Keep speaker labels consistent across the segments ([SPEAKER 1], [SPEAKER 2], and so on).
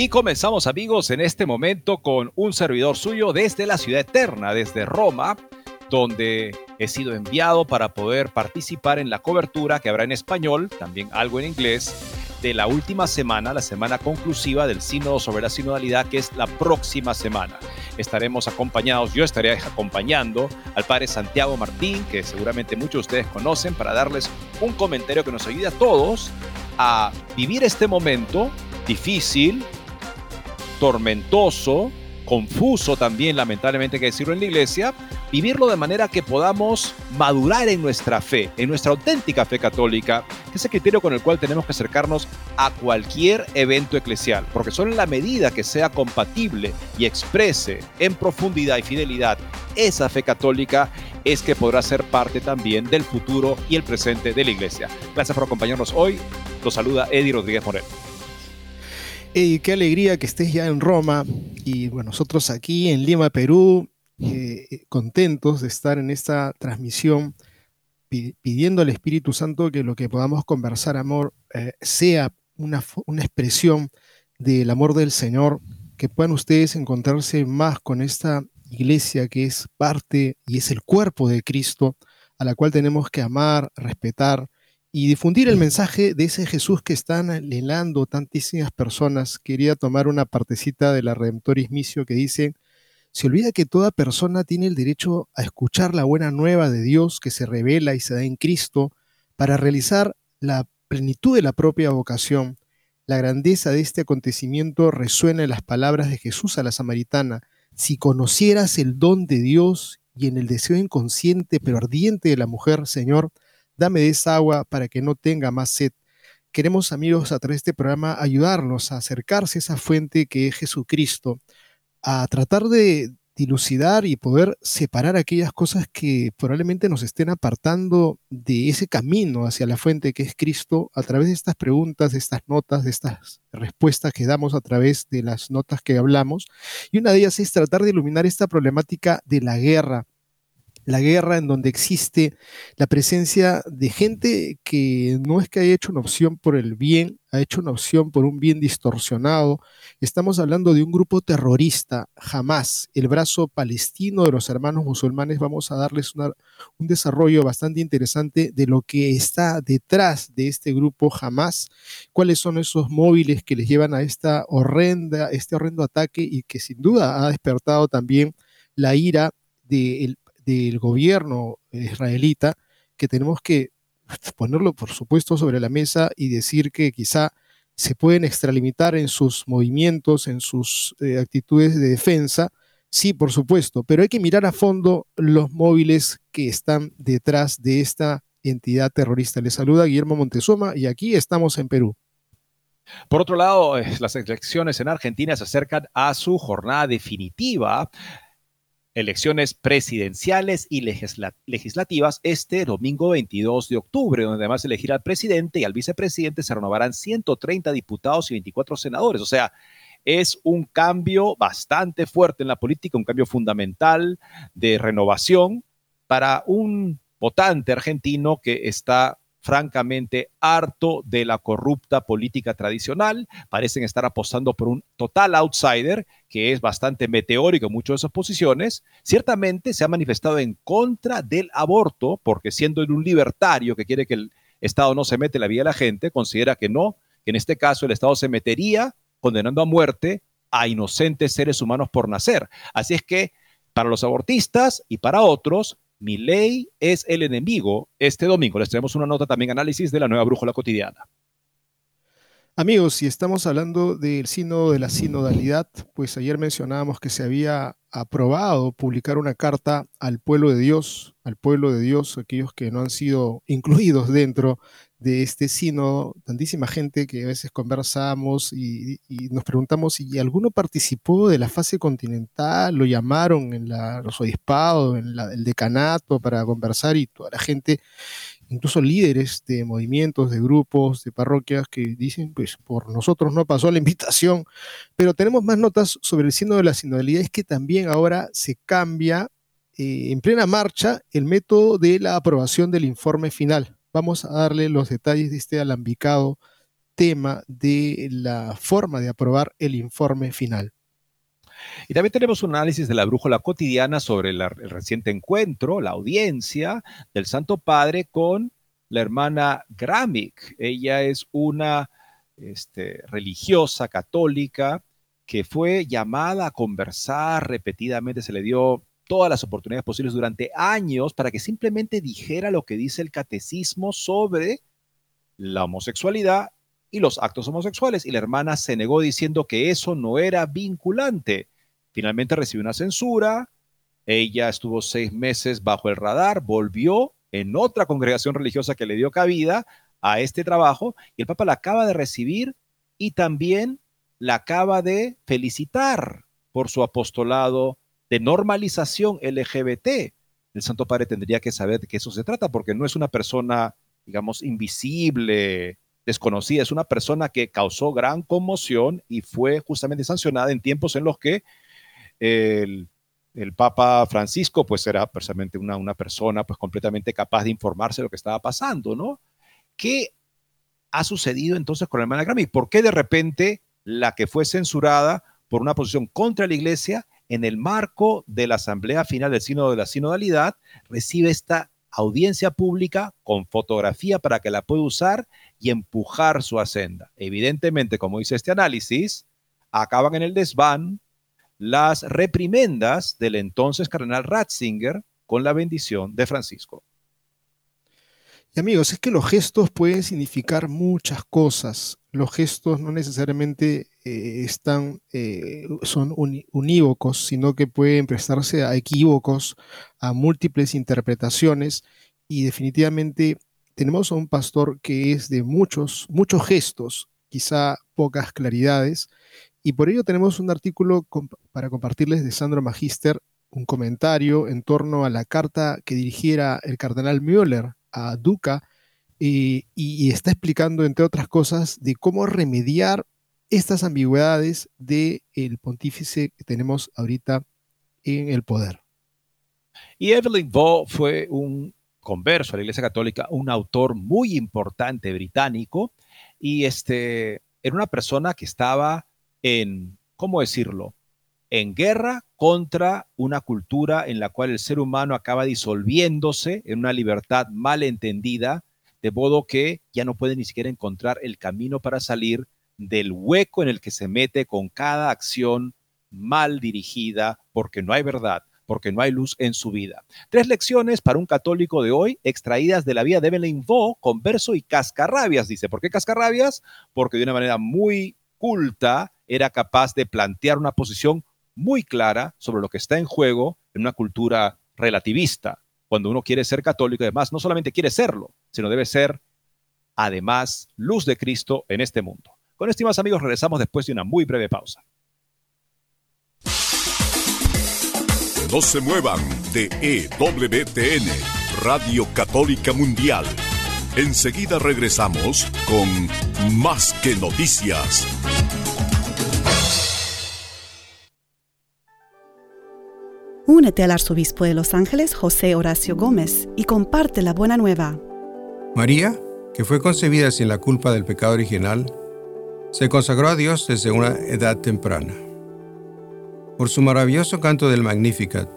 [SPEAKER 1] Y comenzamos amigos en este momento con un servidor suyo desde la ciudad eterna, desde Roma, donde he sido enviado para poder participar en la cobertura que habrá en español, también algo en inglés, de la última semana, la semana conclusiva del sínodo sobre la sinodalidad, que es la próxima semana. Estaremos acompañados, yo estaré acompañando al padre Santiago Martín, que seguramente muchos de ustedes conocen, para darles un comentario que nos ayude a todos a vivir este momento difícil, tormentoso, confuso también, lamentablemente que decirlo en la iglesia, vivirlo de manera que podamos madurar en nuestra fe, en nuestra auténtica fe católica, que es el criterio con el cual tenemos que acercarnos a cualquier evento eclesial, porque solo en la medida que sea compatible y exprese en profundidad y fidelidad esa fe católica, es que podrá ser parte también del futuro y el presente de la iglesia. Gracias por acompañarnos hoy. Los saluda Eddie Rodríguez Moreno.
[SPEAKER 2] Qué alegría que estés ya en Roma y nosotros aquí en Lima, Perú, eh, contentos de estar en esta transmisión, pidiendo al Espíritu Santo que lo que podamos conversar, amor, eh, sea una, una expresión del amor del Señor, que puedan ustedes encontrarse más con esta iglesia que es parte y es el cuerpo de Cristo, a la cual tenemos que amar, respetar, y difundir el mensaje de ese Jesús que están anhelando tantísimas personas. Quería tomar una partecita de la Redemptoris Missio que dice, se olvida que toda persona tiene el derecho a escuchar la buena nueva de Dios que se revela y se da en Cristo para realizar la plenitud de la propia vocación. La grandeza de este acontecimiento resuena en las palabras de Jesús a la samaritana. Si conocieras el don de Dios y en el deseo inconsciente pero ardiente de la mujer, Señor, dame esa agua para que no tenga más sed. Queremos, amigos, a través de este programa ayudarlos a acercarse a esa fuente que es Jesucristo, a tratar de dilucidar y poder separar aquellas cosas que probablemente nos estén apartando de ese camino hacia la fuente que es Cristo a través de estas preguntas, de estas notas, de estas respuestas que damos a través de las notas que hablamos. Y una de ellas es tratar de iluminar esta problemática de la guerra, la guerra en donde existe la presencia de gente que no es que haya hecho una opción por el bien, ha hecho una opción por un bien distorsionado. Estamos hablando de un grupo terrorista, jamás, el brazo palestino de los hermanos musulmanes. Vamos a darles un desarrollo bastante interesante de lo que está detrás de este grupo, jamás, cuáles son esos móviles que les llevan a esta horrenda, este horrendo ataque y que sin duda ha despertado también la ira del del gobierno israelita que tenemos que ponerlo, por supuesto, sobre la mesa y decir que quizá se pueden extralimitar en sus movimientos, en sus eh, actitudes de defensa. Sí, por supuesto, pero hay que mirar a fondo los móviles que están detrás de esta entidad terrorista. Les saluda Guillermo Montezuma y aquí estamos en Perú.
[SPEAKER 1] Por otro lado, las elecciones en Argentina se acercan a su jornada definitiva elecciones presidenciales y legislativas este domingo 22 de octubre, donde además de elegir al presidente y al vicepresidente se renovarán 130 diputados y 24 senadores. O sea, es un cambio bastante fuerte en la política, un cambio fundamental de renovación para un votante argentino que está francamente harto de la corrupta política tradicional, parecen estar apostando por un total outsider que es bastante meteórico en muchas de sus posiciones, ciertamente se ha manifestado en contra del aborto, porque siendo un libertario que quiere que el Estado no se mete en la vida de la gente, considera que no, que en este caso el Estado se metería condenando a muerte a inocentes seres humanos por nacer. Así es que para los abortistas y para otros, mi ley es el enemigo. Este domingo les tenemos una nota también análisis de la nueva brújula cotidiana.
[SPEAKER 2] Amigos, si estamos hablando del sínodo de la sinodalidad, pues ayer mencionábamos que se había aprobado publicar una carta al pueblo de Dios, al pueblo de Dios, aquellos que no han sido incluidos dentro de este sínodo, tantísima gente que a veces conversamos y, nos preguntamos si alguno participó de la fase continental, lo llamaron en los obispados, en el decanato para conversar y toda la gente incluso líderes de movimientos, de grupos, de parroquias que dicen, pues por nosotros no pasó la invitación, pero tenemos más notas sobre el signo de la sinodalidad, es que también ahora se cambia eh, en plena marcha el método de la aprobación del informe final. Vamos a darle los detalles de este alambicado tema de la forma de aprobar el informe final.
[SPEAKER 1] Y también tenemos un análisis de la brújula cotidiana sobre el reciente encuentro, la audiencia del Santo Padre con la hermana Gramick. Ella es una este, religiosa católica que fue llamada a conversar repetidamente, se le dio todas las oportunidades posibles durante años para que simplemente dijera lo que dice el catecismo sobre la homosexualidad y los actos homosexuales. Y la hermana se negó diciendo que eso no era vinculante. Finalmente recibió una censura. Ella estuvo seis meses bajo el radar, volvió en otra congregación religiosa que le dio cabida a este trabajo y el Papa la acaba de recibir y también la acaba de felicitar por su apostolado de normalización LGBT. El Santo Padre tendría que saber de qué eso se trata porque no es una persona, digamos, invisible, desconocida, es una persona que causó gran conmoción y fue justamente sancionada en tiempos en los que el, Papa Francisco pues era precisamente una, una, persona pues completamente capaz de informarse de lo que estaba pasando, ¿no? ¿Qué ha sucedido entonces con la hermana Grammy? ¿Por qué de repente la que fue censurada por una posición contra la iglesia en el marco de la asamblea final del sínodo de la sinodalidad recibe esta audiencia pública con fotografía para que la pueda usar y empujar su ascenda. Evidentemente, como dice este análisis, acaban en el desván las reprimendas del entonces cardenal Ratzinger con la bendición de Francisco.
[SPEAKER 2] Y amigos, es que los gestos pueden significar muchas cosas. Los gestos no necesariamente eh, están, eh, son unívocos, sino que pueden prestarse a equívocos, a múltiples interpretaciones. Y definitivamente tenemos a un pastor que es de muchos, muchos gestos, quizá pocas claridades, y por ello tenemos un artículo para compartirles de Sandro Magister, un comentario en torno a la carta que dirigiera el cardenal Müller a Duca y, está explicando, entre otras cosas, de cómo remediar estas ambigüedades del el pontífice que tenemos ahorita en el poder.
[SPEAKER 1] Y Evelyn Baugh fue un converso a la Iglesia Católica, un autor muy importante británico, y este, era una persona que estaba en, ¿cómo decirlo? En guerra contra una cultura en la cual el ser humano acaba disolviéndose en una libertad mal entendida, de modo que ya no puede ni siquiera encontrar el camino para salir del hueco en el que se mete con cada acción mal dirigida, porque no hay verdad, porque no hay luz en su vida. Tres lecciones para un católico de hoy, extraídas de la vida de Evelyn Vo, converso y cascarrabias, dice. ¿Por qué cascarrabias? Porque de una manera muy culta era capaz de plantear una posición muy clara sobre lo que está en juego en una cultura relativista. Cuando uno quiere ser católico, además, no solamente quiere serlo, sino debe ser, además, luz de Cristo en este mundo. Con estimados amigos, regresamos después de una muy breve pausa.
[SPEAKER 3] No se muevan de EWTN, Radio Católica Mundial. Enseguida regresamos con Más que Noticias.
[SPEAKER 4] Únete al arzobispo de Los Ángeles, José Horacio Gómez, y comparte la buena nueva.
[SPEAKER 5] María, que fue concebida sin la culpa del pecado original, se consagró a Dios desde una edad temprana. Por su maravilloso canto del Magnificat,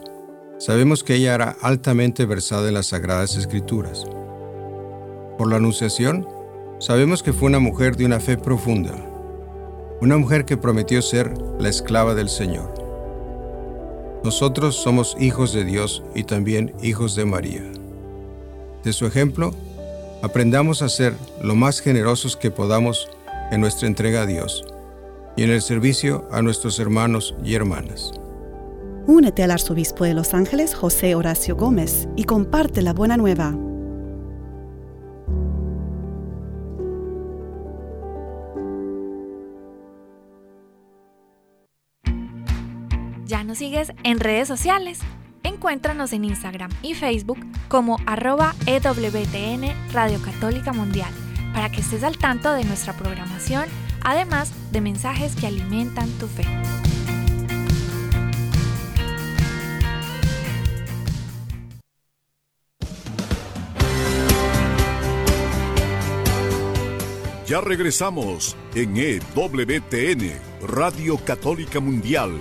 [SPEAKER 5] sabemos que ella era altamente versada en las Sagradas Escrituras. Por la Anunciación, sabemos que fue una mujer de una fe profunda. una mujer que prometió ser la esclava del Señor. Nosotros somos hijos de Dios y también hijos de María. De su ejemplo, aprendamos a ser lo más generosos que podamos en nuestra entrega a Dios y en el servicio a nuestros hermanos y hermanas.
[SPEAKER 4] Únete al arzobispo de Los Ángeles, José Horacio Gómez, y comparte la buena nueva.
[SPEAKER 6] Sigues en redes sociales? Encuéntranos en Instagram y Facebook como arroba EWTN Radio Católica Mundial para que estés al tanto de nuestra programación, además de mensajes que alimentan tu fe.
[SPEAKER 3] Ya regresamos en EWTN, Radio Católica Mundial,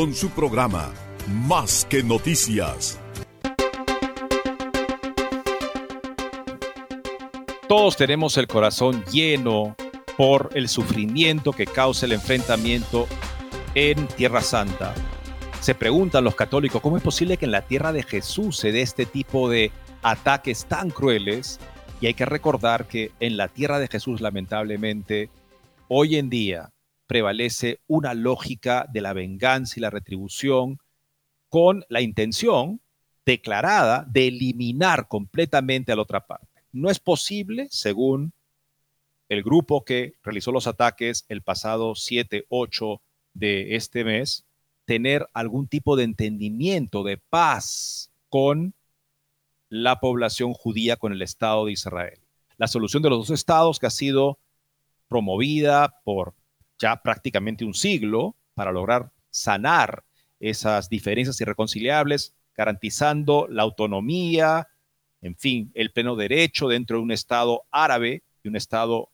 [SPEAKER 3] con su programa Más que Noticias.
[SPEAKER 1] Todos tenemos el corazón lleno por el sufrimiento que causa el enfrentamiento en Tierra Santa. Se preguntan los católicos, ¿cómo es posible que en la tierra de Jesús se dé este tipo de ataques tan crueles y hay que recordar que en la tierra de Jesús, lamentablemente, hoy en día prevalece una lógica de la venganza y la retribución con la intención declarada de eliminar completamente a la otra parte. No es posible, según el grupo que realizó los ataques el pasado 7, 8 de este mes, tener algún tipo de entendimiento, de paz con la población judía con el Estado de Israel. La solución de los dos estados que ha sido promovida por ya prácticamente un siglo para lograr sanar esas diferencias irreconciliables, garantizando la autonomía, en fin, el pleno derecho dentro de un Estado árabe y un Estado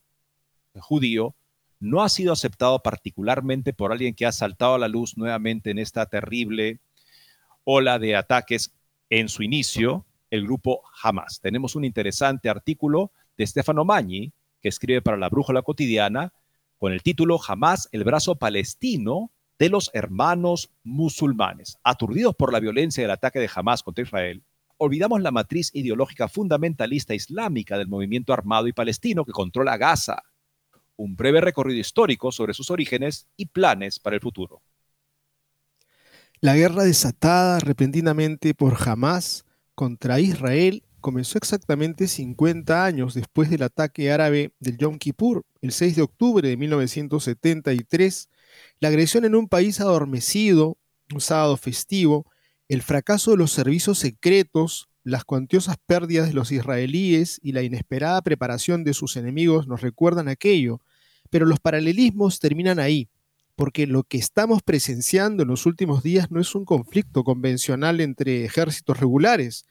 [SPEAKER 1] judío, no ha sido aceptado particularmente por alguien que ha saltado a la luz nuevamente en esta terrible ola de ataques en su inicio, el grupo Hamas. Tenemos un interesante artículo de Stefano Magni, que escribe para la Brújula Cotidiana, con el título Hamas, el brazo palestino de los hermanos musulmanes. Aturdidos por la violencia del ataque de Hamas contra Israel, olvidamos la matriz ideológica fundamentalista islámica del movimiento armado y palestino que controla Gaza. Un breve recorrido histórico sobre sus orígenes y planes para el futuro.
[SPEAKER 2] La guerra desatada repentinamente por Hamas contra Israel comenzó exactamente 50 años después del ataque árabe del Yom Kippur, el 6 de octubre de 1973, la agresión en un país adormecido, un sábado festivo, el fracaso de los servicios secretos, las cuantiosas pérdidas de los israelíes y la inesperada preparación de sus enemigos nos recuerdan aquello, pero los paralelismos terminan ahí porque lo que estamos presenciando en los últimos días no es un conflicto convencional entre ejércitos regulares,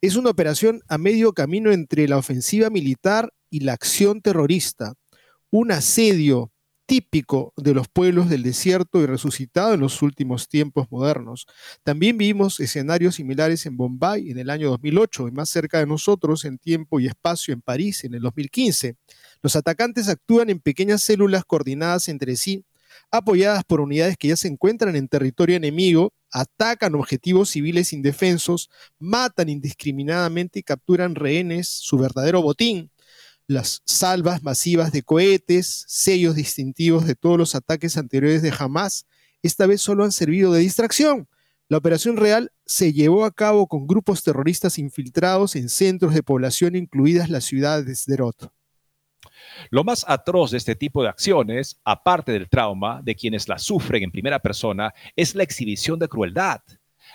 [SPEAKER 2] es una operación a medio camino entre la ofensiva militar y la acción terrorista, un asedio típico de los pueblos del desierto y resucitado en los últimos tiempos modernos. También vimos escenarios similares en Bombay en el año 2008 y más cerca de nosotros en tiempo y espacio en París en el 2015. Los atacantes actúan en pequeñas células coordinadas entre sí apoyadas por unidades que ya se encuentran en territorio enemigo, atacan objetivos civiles indefensos, matan indiscriminadamente y capturan rehenes, su verdadero botín. Las salvas masivas de cohetes, sellos distintivos de todos los ataques anteriores de Hamas, esta vez solo han servido de distracción. La operación real se llevó a cabo con grupos terroristas infiltrados en centros de población, incluidas las ciudades de Sderot.
[SPEAKER 1] Lo más atroz de este tipo de acciones, aparte del trauma de quienes las sufren en primera persona, es la exhibición de crueldad.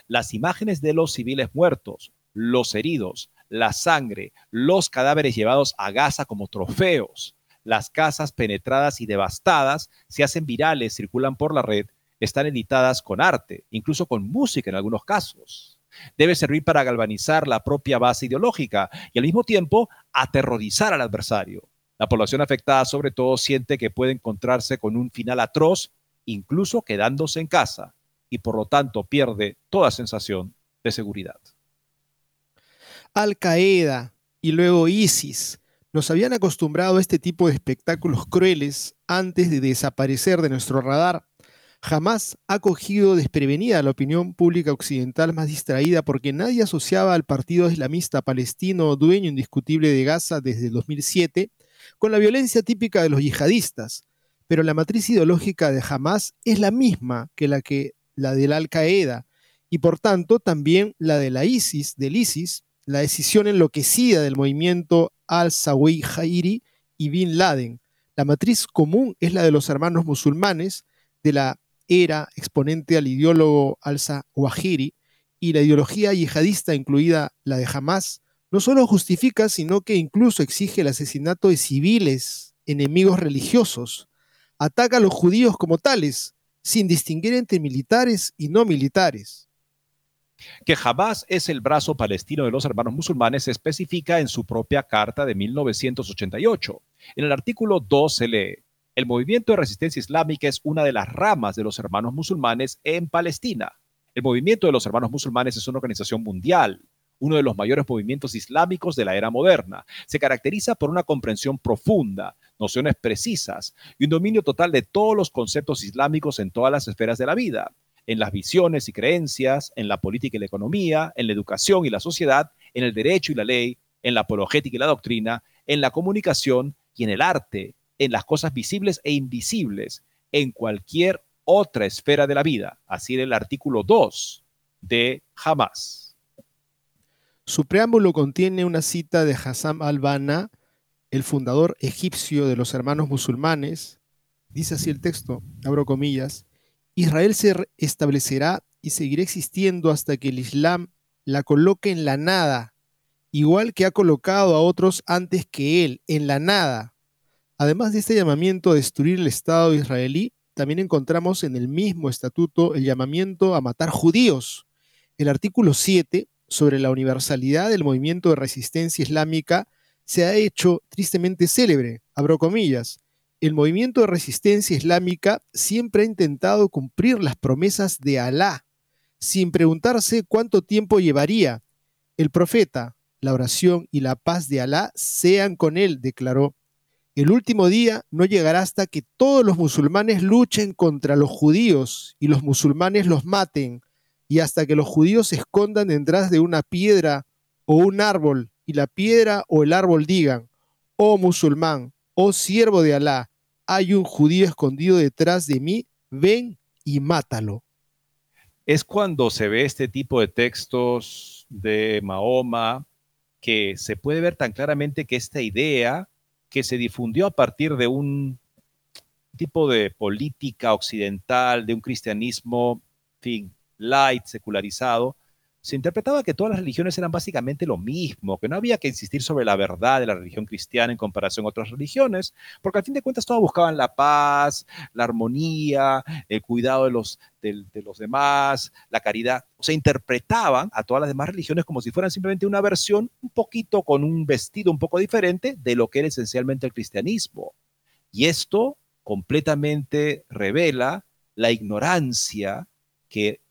[SPEAKER 1] Las imágenes de los civiles muertos, los heridos, la sangre, los cadáveres llevados a Gaza como trofeos, las casas penetradas y devastadas se hacen virales, circulan por la red, están editadas con arte, incluso con música en algunos casos. Debe servir para galvanizar la propia base ideológica y al mismo tiempo aterrorizar al adversario. La población afectada sobre todo siente que puede encontrarse con un final atroz, incluso quedándose en casa, y por lo tanto pierde toda sensación de seguridad.
[SPEAKER 2] Al Qaeda y luego ISIS Nos habían acostumbrado a este tipo de espectáculos crueles antes de desaparecer de nuestro radar. Jamás ha cogido desprevenida la opinión pública occidental más distraída porque nadie asociaba al partido islamista palestino dueño indiscutible de Gaza desde el 2007 con la violencia típica de los yihadistas, pero la matriz ideológica de Hamas es la misma que la que la del Al Qaeda y por tanto también la de la ISIS, del ISIS, la decisión enloquecida del movimiento al-Sawi Jairi y Bin Laden. La matriz común es la de los hermanos musulmanes de la era exponente al ideólogo al-Zawahiri y la ideología yihadista, incluida la de Hamas, no solo justifica, sino que incluso exige el asesinato de civiles, enemigos religiosos. Ataca a los judíos como tales, sin distinguir entre militares y no militares
[SPEAKER 1] que Hamas es el brazo palestino de los hermanos musulmanes se especifica en su propia carta de 1988. En el artículo 2 se lee, el movimiento de resistencia islámica es una de las ramas de los hermanos musulmanes en Palestina. El movimiento de los hermanos musulmanes es una organización mundial, uno de los mayores movimientos islámicos de la era moderna. Se caracteriza por una comprensión profunda, nociones precisas y un dominio total de todos los conceptos islámicos en todas las esferas de la vida en las visiones y creencias, en la política y la economía, en la educación y la sociedad, en el derecho y la ley, en la apologética y la doctrina, en la comunicación y en el arte, en las cosas visibles e invisibles, en cualquier otra esfera de la vida. Así en el artículo 2 de Hamas.
[SPEAKER 2] Su preámbulo contiene una cita de Hassan al-Banna, el fundador egipcio de los hermanos musulmanes. Dice así el texto, abro comillas, Israel se establecerá y seguirá existiendo hasta que el Islam la coloque en la nada, igual que ha colocado a otros antes que él, en la nada. Además de este llamamiento a destruir el Estado israelí, también encontramos en el mismo estatuto el llamamiento a matar judíos. El artículo 7, sobre la universalidad del movimiento de resistencia islámica, se ha hecho tristemente célebre, abro comillas, el movimiento de resistencia islámica siempre ha intentado cumplir las promesas de Alá, sin preguntarse cuánto tiempo llevaría. El profeta, la oración y la paz de Alá sean con él, declaró. El último día no llegará hasta que todos los musulmanes luchen contra los judíos y los musulmanes los maten, y hasta que los judíos se escondan detrás de una piedra o un árbol, y la piedra o el árbol digan, oh musulmán, oh siervo de Alá, hay un judío escondido detrás de mí, ven y mátalo.
[SPEAKER 1] Es cuando se ve este tipo de textos de Mahoma que se puede ver tan claramente que esta idea que se difundió a partir de un tipo de política occidental, de un cristianismo, fin, light, secularizado, se interpretaba que todas las religiones eran básicamente lo mismo, que no había que insistir sobre la verdad de la religión cristiana en comparación a otras religiones, porque al fin de cuentas todos buscaban la paz, la armonía, el cuidado de los, de, los demás, la caridad. O sea, interpretaban a todas las demás religiones como si fueran simplemente una versión un poquito con un vestido un poco diferente de lo que era esencialmente el cristianismo. Y esto completamente revela la ignorancia que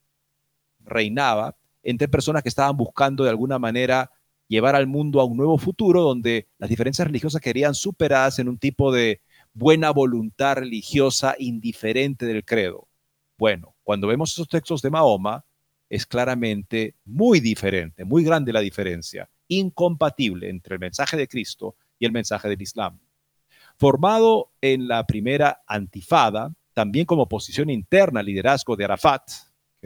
[SPEAKER 1] reinaba entre personas que estaban buscando de alguna manera llevar al mundo a un nuevo futuro donde las diferencias religiosas querían superadas en un tipo de buena voluntad religiosa indiferente del credo. Bueno, cuando vemos esos textos de Mahoma, es claramente muy diferente, muy grande la diferencia, incompatible entre el mensaje de Cristo y el mensaje del Islam. Formado en la primera antifada, también como posición interna al liderazgo de Arafat,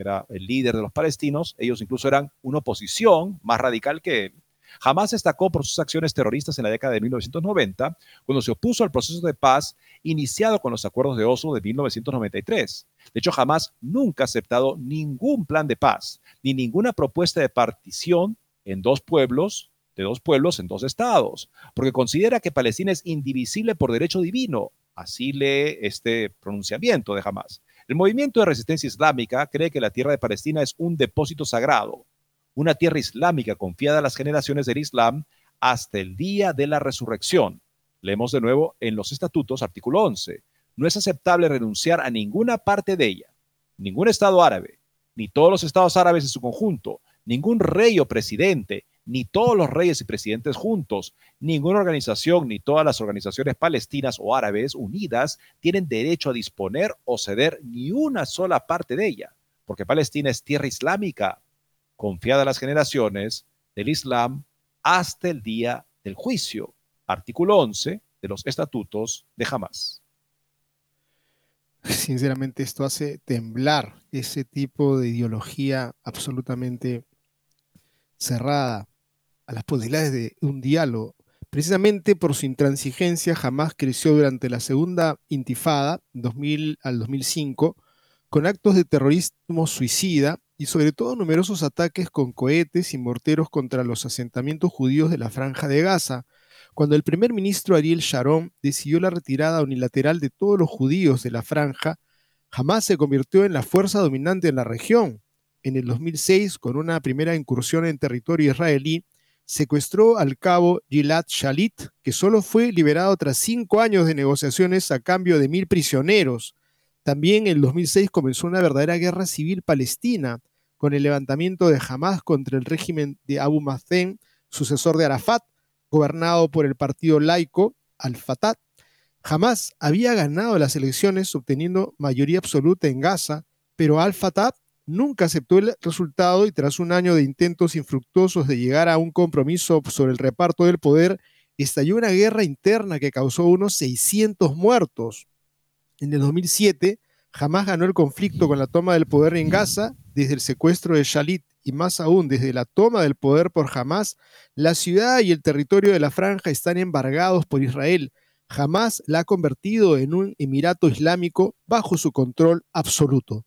[SPEAKER 1] era el líder de los palestinos, ellos incluso eran una oposición más radical que él. Jamás destacó por sus acciones terroristas en la década de 1990, cuando se opuso al proceso de paz iniciado con los acuerdos de Oslo de 1993. De hecho, jamás nunca ha aceptado ningún plan de paz, ni ninguna propuesta de partición en dos pueblos, de dos pueblos en dos estados, porque considera que Palestina es indivisible por derecho divino. Así lee este pronunciamiento de Hamas. El movimiento de resistencia islámica cree que la tierra de Palestina es un depósito sagrado, una tierra islámica confiada a las generaciones del Islam hasta el día de la resurrección. Leemos de nuevo en los estatutos, artículo 11. No es aceptable renunciar a ninguna parte de ella, ningún Estado árabe, ni todos los Estados árabes en su conjunto, ningún rey o presidente, ni todos los reyes y presidentes juntos, ninguna organización ni todas las organizaciones palestinas o árabes unidas tienen derecho a disponer o ceder ni una sola parte de ella, porque Palestina es tierra islámica, confiada a las generaciones del Islam hasta el día del juicio. Artículo 11 de los estatutos de Hamas.
[SPEAKER 2] Sinceramente, esto hace temblar ese tipo de ideología absolutamente cerrada a las posibilidades de un diálogo. Precisamente por su intransigencia, jamás creció durante la segunda intifada, 2000 al 2005, con actos de terrorismo suicida y sobre todo numerosos ataques con cohetes y morteros contra los asentamientos judíos de la franja de Gaza, cuando el primer ministro Ariel Sharon decidió la retirada unilateral de todos los judíos de la franja, jamás se convirtió en la fuerza dominante en la región. En el 2006, con una primera incursión en territorio israelí, secuestró al cabo Gilad Shalit, que solo fue liberado tras cinco años de negociaciones a cambio de mil prisioneros. También en el 2006 comenzó una verdadera guerra civil palestina, con el levantamiento de Hamas contra el régimen de Abu Mazen, sucesor de Arafat, gobernado por el partido laico Al-Fatah. Hamas había ganado las elecciones obteniendo mayoría absoluta en Gaza, pero Al-Fatah nunca aceptó el resultado y tras un año de intentos infructuosos de llegar a un compromiso sobre el reparto del poder, estalló una guerra interna que causó unos 600 muertos. En el 2007, jamás ganó el conflicto con la toma del poder en Gaza, desde el secuestro de Shalit y más aún desde la toma del poder por Hamas, la ciudad y el territorio de la franja están embargados por Israel. Jamás la ha convertido en un emirato islámico bajo su control absoluto.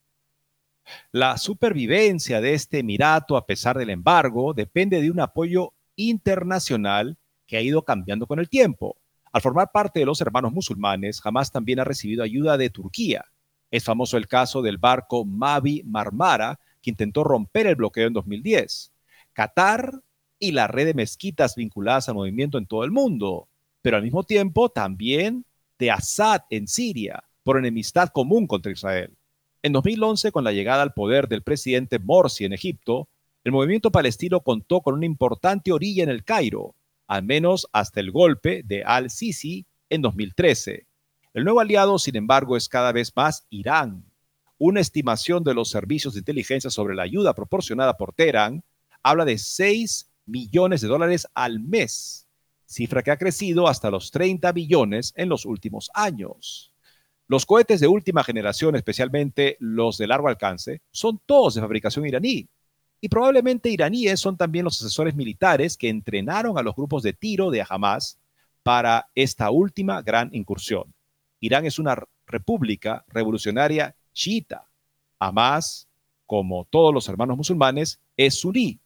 [SPEAKER 1] La supervivencia de este Emirato, a pesar del embargo, depende de un apoyo internacional que ha ido cambiando con el tiempo. Al formar parte de los hermanos musulmanes, Hamas también ha recibido ayuda de Turquía. Es famoso el caso del barco Mavi Marmara, que intentó romper el bloqueo en 2010. Qatar y la red de mezquitas vinculadas al movimiento en todo el mundo, pero al mismo tiempo también de Assad en Siria, por enemistad común contra Israel. En 2011, con la llegada al poder del presidente Morsi en Egipto, el movimiento palestino contó con una importante orilla en el Cairo, al menos hasta el golpe de al-Sisi en 2013. El nuevo aliado, sin embargo, es cada vez más Irán. Una estimación de los servicios de inteligencia sobre la ayuda proporcionada por Teherán habla de 6 millones de dólares al mes, cifra que ha crecido hasta los 30 millones en los últimos años. Los cohetes de última generación, especialmente los de largo alcance, son todos de fabricación iraní. Y probablemente iraníes son también los asesores militares que entrenaron a los grupos de tiro de Hamas para esta última gran incursión. Irán es una república revolucionaria chiita. Hamas, como todos los hermanos musulmanes, es suní.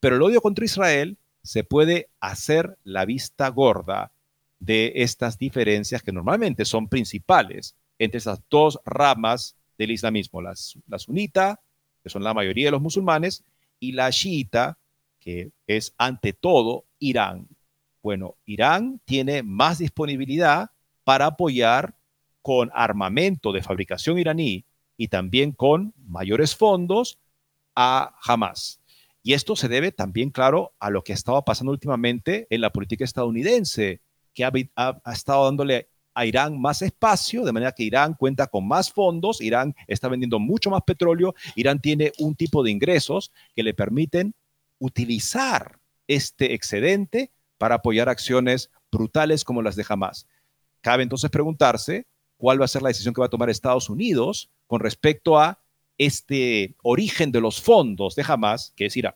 [SPEAKER 1] Pero el odio contra Israel se puede hacer la vista gorda de estas diferencias que normalmente son principales entre esas dos ramas del islamismo, la, sunita, que son la mayoría de los musulmanes, y la chiita, que es ante todo Irán. Bueno, Irán tiene más disponibilidad para apoyar con armamento de fabricación iraní y también con mayores fondos a Hamas. Y esto se debe también, claro, a lo que ha estado pasando últimamente en la política estadounidense, que ha, ha estado dándole a Irán más espacio, de manera que Irán cuenta con más fondos, Irán está vendiendo mucho más petróleo, Irán tiene un tipo de ingresos que le permiten utilizar este excedente para apoyar acciones brutales como las de Hamas. Cabe entonces preguntarse cuál va a ser la decisión que va a tomar Estados Unidos con respecto a este origen de los fondos de Hamas, que es Irán.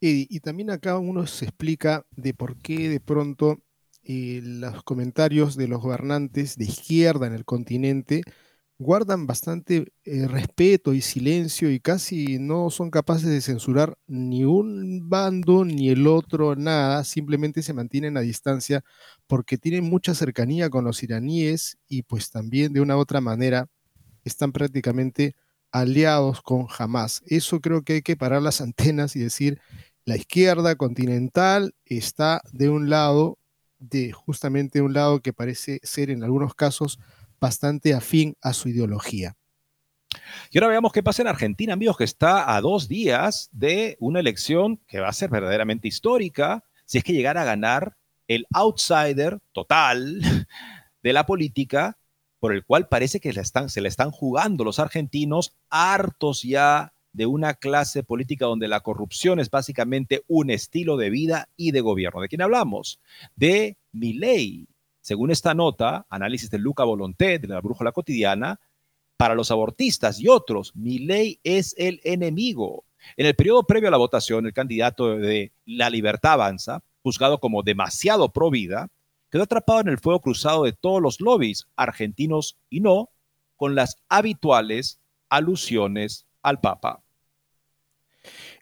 [SPEAKER 2] Y, y, también acá uno se explica de por qué de pronto los comentarios de los gobernantes de izquierda en el continente guardan bastante eh, respeto y silencio y casi no son capaces de censurar ni un bando ni el otro, nada, simplemente se mantienen a distancia porque tienen mucha cercanía con los iraníes y pues también de una u otra manera están prácticamente aliados con Hamas. Eso creo que hay que parar las antenas y decir, la izquierda continental está de un lado de justamente un lado que parece ser en algunos casos bastante afín a su ideología.
[SPEAKER 1] Y ahora veamos qué pasa en Argentina, amigos, que está a dos días de una elección que va a ser verdaderamente histórica si es que llegara a ganar el outsider total de la política, por el cual parece que se le están jugando los argentinos, hartos ya de una clase política donde la corrupción es básicamente un estilo de vida y de gobierno. ¿De quién hablamos? De Milei. Según esta nota, análisis de Luca Volonté, de la Brújula Cotidiana, para los abortistas y otros, Milei es el enemigo. En el periodo previo a la votación, el candidato de La Libertad Avanza, juzgado como demasiado pro vida, quedó atrapado en el fuego cruzado de todos los lobbies, argentinos y no, con las habituales alusiones al Papa.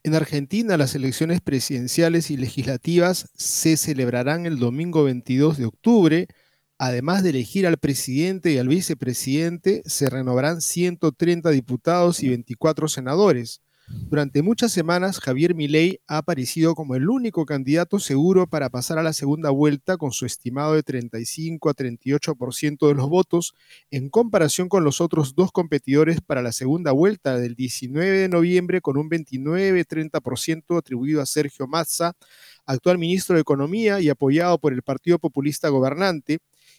[SPEAKER 2] En Argentina, las elecciones presidenciales y legislativas se celebrarán el domingo 22 de octubre. Además de elegir al presidente y al vicepresidente, se renovarán 130 diputados y 24 senadores. Durante muchas semanas, Javier Milei ha aparecido como el único candidato seguro para pasar a la segunda vuelta con su estimado de 35 a 38% de los votos, en comparación con los otros dos competidores para la segunda vuelta del 19 de noviembre con un 29-30% atribuido a Sergio Mazza, actual ministro de Economía y apoyado por el Partido Populista gobernante,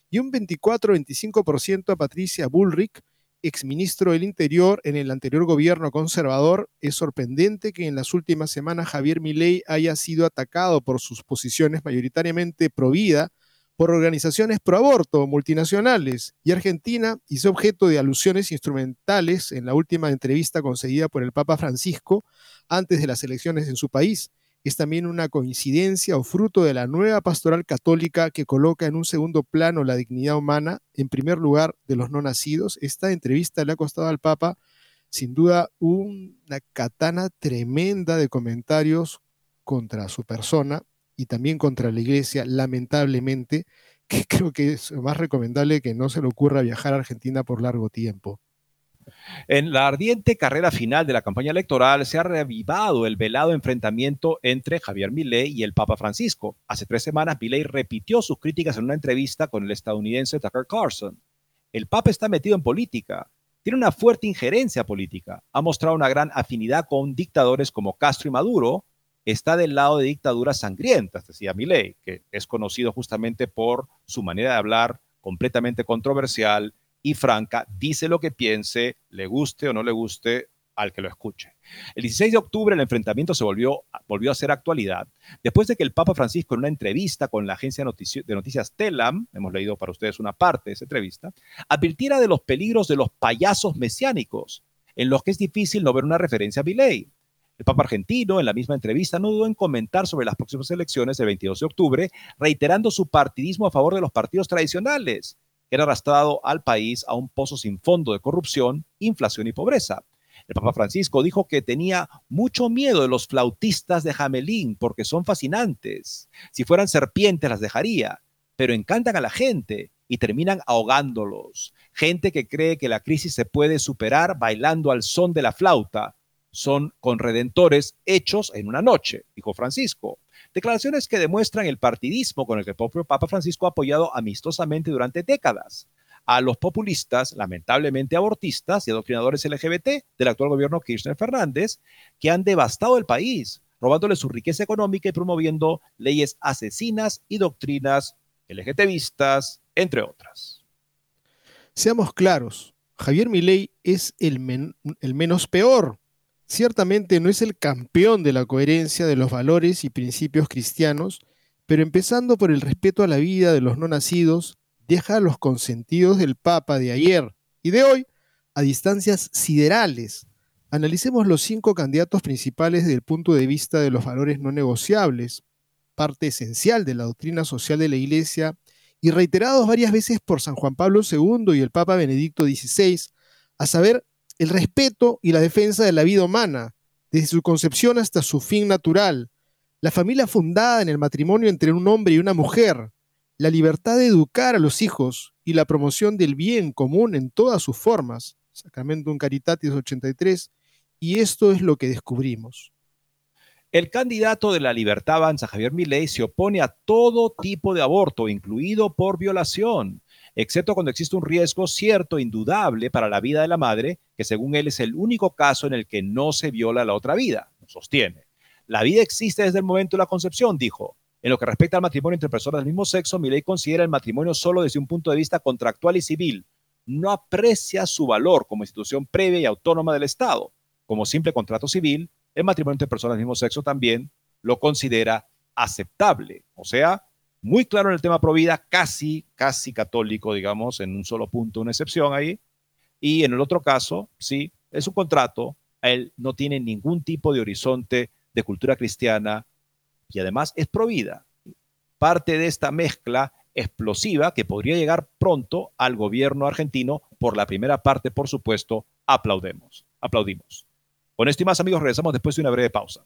[SPEAKER 2] y un 24-25% a Patricia Bullrich, exministro del Interior en el anterior gobierno conservador, es sorprendente que en las últimas semanas Javier Milei haya sido atacado por sus posiciones mayoritariamente pro vida por organizaciones pro aborto multinacionales y Argentina hizo objeto de alusiones instrumentales en la última entrevista concedida por el Papa Francisco antes de las elecciones en su país es también una coincidencia o fruto de la nueva pastoral católica que coloca en un segundo plano la dignidad humana, en primer lugar de los no nacidos. Esta entrevista le ha costado al Papa, sin duda, una katana tremenda de comentarios contra su persona y también contra la iglesia, lamentablemente, que creo que es más recomendable que no se le ocurra viajar a Argentina por largo tiempo.
[SPEAKER 1] En la ardiente carrera final de la campaña electoral se ha reavivado el velado enfrentamiento entre Javier Milei y el Papa Francisco. Hace tres semanas, Milei repitió sus críticas en una entrevista con el estadounidense Tucker Carlson. El Papa está metido en política, tiene una fuerte injerencia política, ha mostrado una gran afinidad con dictadores como Castro y Maduro, está del lado de dictaduras sangrientas, decía Milei, que es conocido justamente por su manera de hablar completamente controversial, y franca, dice lo que piense, le guste o no le guste al que lo escuche. El 16 de octubre el enfrentamiento se volvió, volvió a ser actualidad después de que el Papa Francisco en una entrevista con la agencia de noticias Telam, hemos leído para ustedes una parte de esa entrevista, advirtiera de los peligros de los payasos mesiánicos, en los que es difícil no ver una referencia a Milei. El Papa argentino, en la misma entrevista, no dudó en comentar sobre las próximas elecciones del 22 de octubre, reiterando su partidismo a favor de los partidos tradicionales era arrastrado al país a un pozo sin fondo de corrupción, inflación y pobreza. El Papa Francisco dijo que tenía mucho miedo de los flautistas de Jamelín porque son fascinantes. Si fueran serpientes las dejaría, pero encantan a la gente y terminan ahogándolos. Gente que cree que la crisis se puede superar bailando al son de la flauta. Son conredentores hechos en una noche, dijo Francisco. Declaraciones que demuestran el partidismo con el que el propio Papa Francisco ha apoyado amistosamente durante décadas a los populistas, lamentablemente abortistas y adoctrinadores LGBT del actual gobierno Kirchner Fernández, que han devastado el país, robándole su riqueza económica y promoviendo leyes asesinas y doctrinas LGTBistas, entre otras.
[SPEAKER 2] Seamos claros, Javier Milei es el, el menos peor Ciertamente no es el campeón de la coherencia de los valores y principios cristianos, pero empezando por el respeto a la vida de los no nacidos, deja a los consentidos del Papa de ayer y de hoy a distancias siderales. Analicemos los cinco candidatos principales desde el punto de vista de los valores no negociables, parte esencial de la doctrina social de la Iglesia y reiterados varias veces por San Juan Pablo II y el Papa Benedicto XVI, a saber, el respeto y la defensa de la vida humana, desde su concepción hasta su fin natural, la familia fundada en el matrimonio entre un hombre y una mujer, la libertad de educar a los hijos y la promoción del bien común en todas sus formas. Sacramento Caritatis 83, y esto es lo que descubrimos.
[SPEAKER 1] El candidato de la Libertad Avanza, Javier Milei, se opone a todo tipo de aborto, incluido por violación. Excepto cuando existe un riesgo cierto, indudable para la vida de la madre, que según él es el único caso en el que no se viola la otra vida, sostiene. La vida existe desde el momento de la concepción, dijo. En lo que respecta al matrimonio entre personas del mismo sexo, mi ley considera el matrimonio solo desde un punto de vista contractual y civil. No aprecia su valor como institución previa y autónoma del Estado. Como simple contrato civil, el matrimonio entre personas del mismo sexo también lo considera aceptable. O sea, muy claro en el tema provida, casi, casi católico, digamos, en un solo punto, una excepción ahí. Y en el otro caso, sí, es un contrato, él no tiene ningún tipo de horizonte de cultura cristiana, y además es provida. Parte de esta mezcla explosiva que podría llegar pronto al gobierno argentino, por la primera parte, por supuesto, aplaudemos, aplaudimos. Con esto y más amigos, regresamos después de una breve pausa.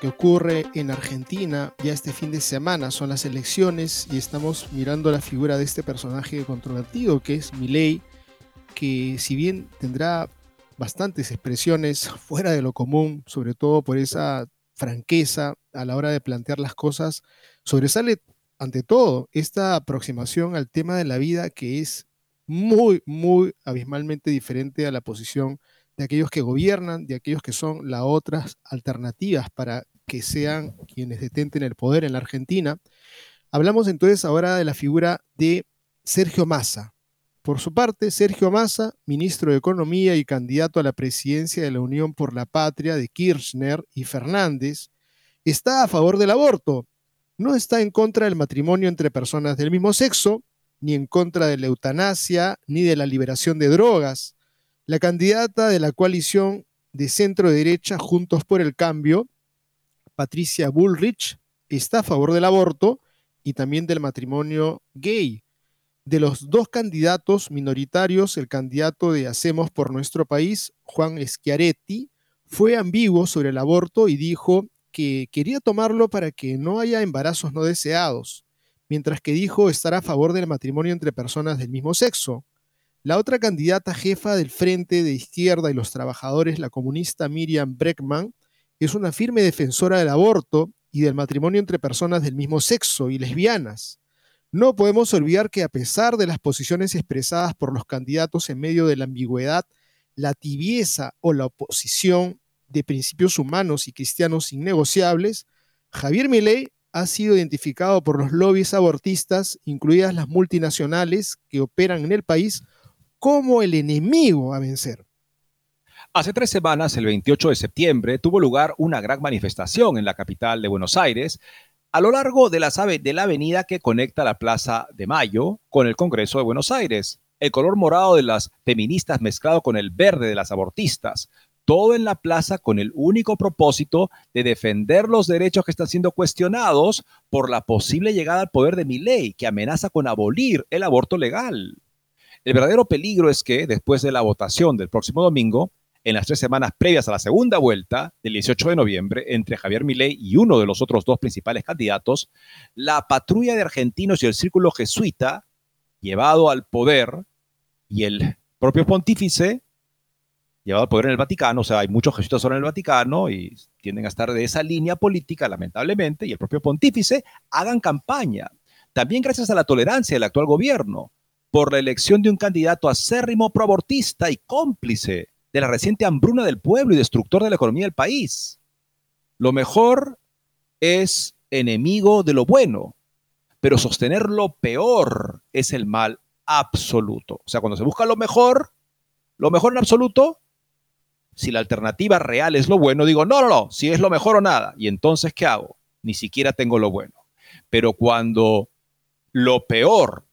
[SPEAKER 2] Que ocurre en Argentina ya este fin de semana. Son las elecciones y estamos mirando la figura de este personaje controvertido que es Milei, que si bien tendrá bastantes expresiones fuera de lo común, sobre todo por esa franqueza a la hora de plantear las cosas, sobresale ante todo esta aproximación al tema de la vida que es muy, muy abismalmente diferente a la posición de aquellos que gobiernan, de aquellos que son las otras alternativas para que sean quienes detenten el poder en la Argentina. Hablamos entonces ahora de la figura de Sergio Massa, por su parte, Sergio Massa, ministro de Economía y candidato a la presidencia de la Unión por la Patria de Kirchner y Fernández, está a favor del aborto. No está en contra del matrimonio entre personas del mismo sexo, ni en contra de la eutanasia, ni de la liberación de drogas. La candidata de la coalición de centro derecha Juntos por el Cambio, Patricia Bullrich, está a favor del aborto y también del matrimonio gay de los dos candidatos minoritarios, el candidato de Hacemos por nuestro país, Juan Schiaretti, fue ambiguo sobre el aborto y dijo que quería tomarlo para que no haya embarazos no deseados, mientras que dijo estar a favor del matrimonio entre personas del mismo sexo. La otra candidata jefa del Frente de Izquierda y los Trabajadores, la comunista Miriam Breckman, es una firme defensora del aborto y del matrimonio entre personas del mismo sexo y lesbianas. No podemos olvidar que a pesar de las posiciones expresadas por los candidatos en medio de la ambigüedad, la tibieza o la oposición de principios humanos y cristianos innegociables, Javier Milei ha sido identificado por los lobbies abortistas, incluidas las multinacionales que operan en el país, como el enemigo a vencer.
[SPEAKER 1] Hace tres semanas, el 28 de septiembre, tuvo lugar una gran manifestación en la capital de Buenos Aires a lo largo de la, de la avenida que conecta la Plaza de Mayo con el Congreso de Buenos Aires. El color morado de las feministas mezclado con el verde de las abortistas. Todo en la plaza con el único propósito de defender los derechos que están siendo cuestionados por la posible llegada al poder de mi ley que amenaza con abolir el aborto legal. El verdadero peligro es que, después de la votación del próximo domingo, en las tres semanas previas a la segunda vuelta del 18 de noviembre entre Javier Milei y uno de los otros dos principales candidatos, la patrulla de argentinos y el círculo jesuita llevado al poder y el propio pontífice llevado al poder en el Vaticano, o sea, hay muchos jesuitas ahora en el Vaticano y tienden a estar de esa línea política, lamentablemente, y el propio pontífice hagan campaña, también gracias a la tolerancia del actual gobierno, por la elección de un candidato acérrimo proabortista y cómplice de la reciente hambruna del pueblo y destructor de la economía del país. Lo mejor es enemigo de lo bueno, pero sostener lo peor es el mal absoluto. O sea, cuando se busca lo mejor, lo mejor en absoluto, si la alternativa real es lo bueno, digo, no, no, no, si es lo mejor o nada. Y entonces, ¿qué hago? Ni siquiera tengo lo bueno. Pero cuando lo peor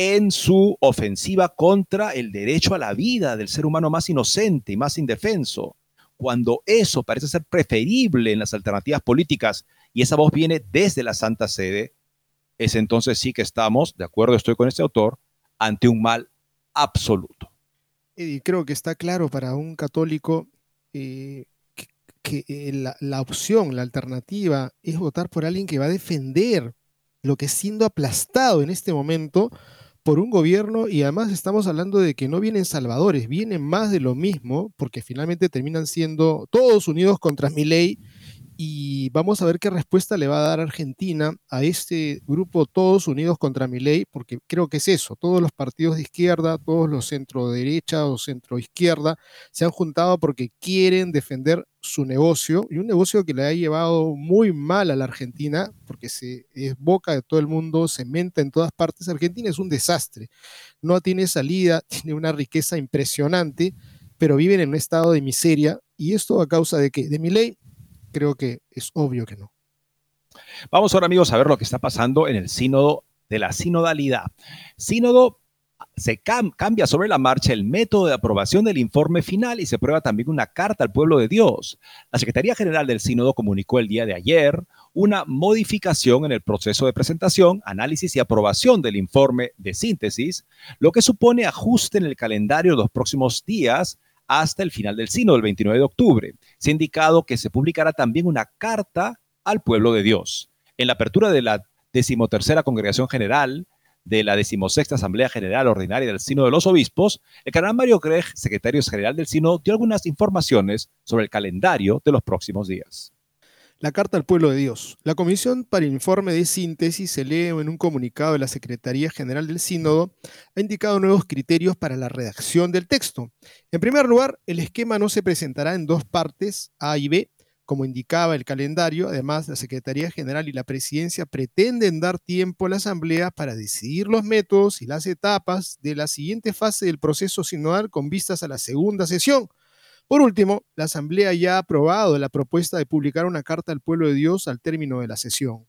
[SPEAKER 1] en su ofensiva contra el derecho a la vida del ser humano más inocente y más indefenso, cuando eso parece ser preferible en las alternativas políticas y esa voz viene desde la Santa Sede, es entonces sí que estamos, de acuerdo estoy con este autor, ante un mal absoluto.
[SPEAKER 2] Y creo que está claro para un católico eh, que, eh, la, opción, la alternativa, es votar por alguien que va a defender lo que siendo aplastado en este momento por un gobierno y además estamos hablando de que no vienen salvadores, vienen más de lo mismo porque finalmente terminan siendo todos unidos contra mi ley y vamos a ver qué respuesta le va a dar Argentina a este grupo Todos Unidos contra mi ley, porque creo que es eso, todos los partidos de izquierda, todos los centro derecha o centro izquierda se han juntado porque quieren defender su negocio y un negocio que le ha llevado muy mal a la Argentina, porque se es boca de todo el mundo, se menta en todas partes. Argentina es un desastre, no tiene salida, tiene una riqueza impresionante, pero viven en un estado de miseria y esto a causa de que de mi ley creo que es obvio que no.
[SPEAKER 1] Vamos ahora, amigos, a ver lo que está pasando en el sínodo de la sinodalidad. Sínodo se cambia sobre la marcha el método de aprobación del informe final y se prueba también una carta al pueblo de Dios. La Secretaría General del Sínodo comunicó el día de ayer una modificación en el proceso de presentación, análisis y aprobación del informe de síntesis, lo que supone ajuste en el calendario de los próximos días hasta el final del sínodo, el 29 de octubre. Se ha indicado que se publicará también una carta al pueblo de Dios. En la apertura de la decimotercera Congregación General de la decimosexta Asamblea General Ordinaria del Sínodo de los Obispos, el canal Mario Gregg, secretario general del Sínodo, dio algunas informaciones sobre el calendario de los próximos días.
[SPEAKER 2] La Carta al Pueblo de Dios. La Comisión para el Informe de Síntesis se lee en un comunicado de la Secretaría General del Sínodo, ha indicado nuevos criterios para la redacción del texto. En primer lugar, el esquema no se presentará en dos partes, A y B, como indicaba el calendario. Además, la Secretaría General y la Presidencia pretenden dar tiempo a la Asamblea para decidir los métodos y las etapas de la siguiente fase del proceso sinodal con vistas a la segunda sesión por último, la Asamblea ya ha aprobado la propuesta de publicar una carta al pueblo de Dios al término de la sesión.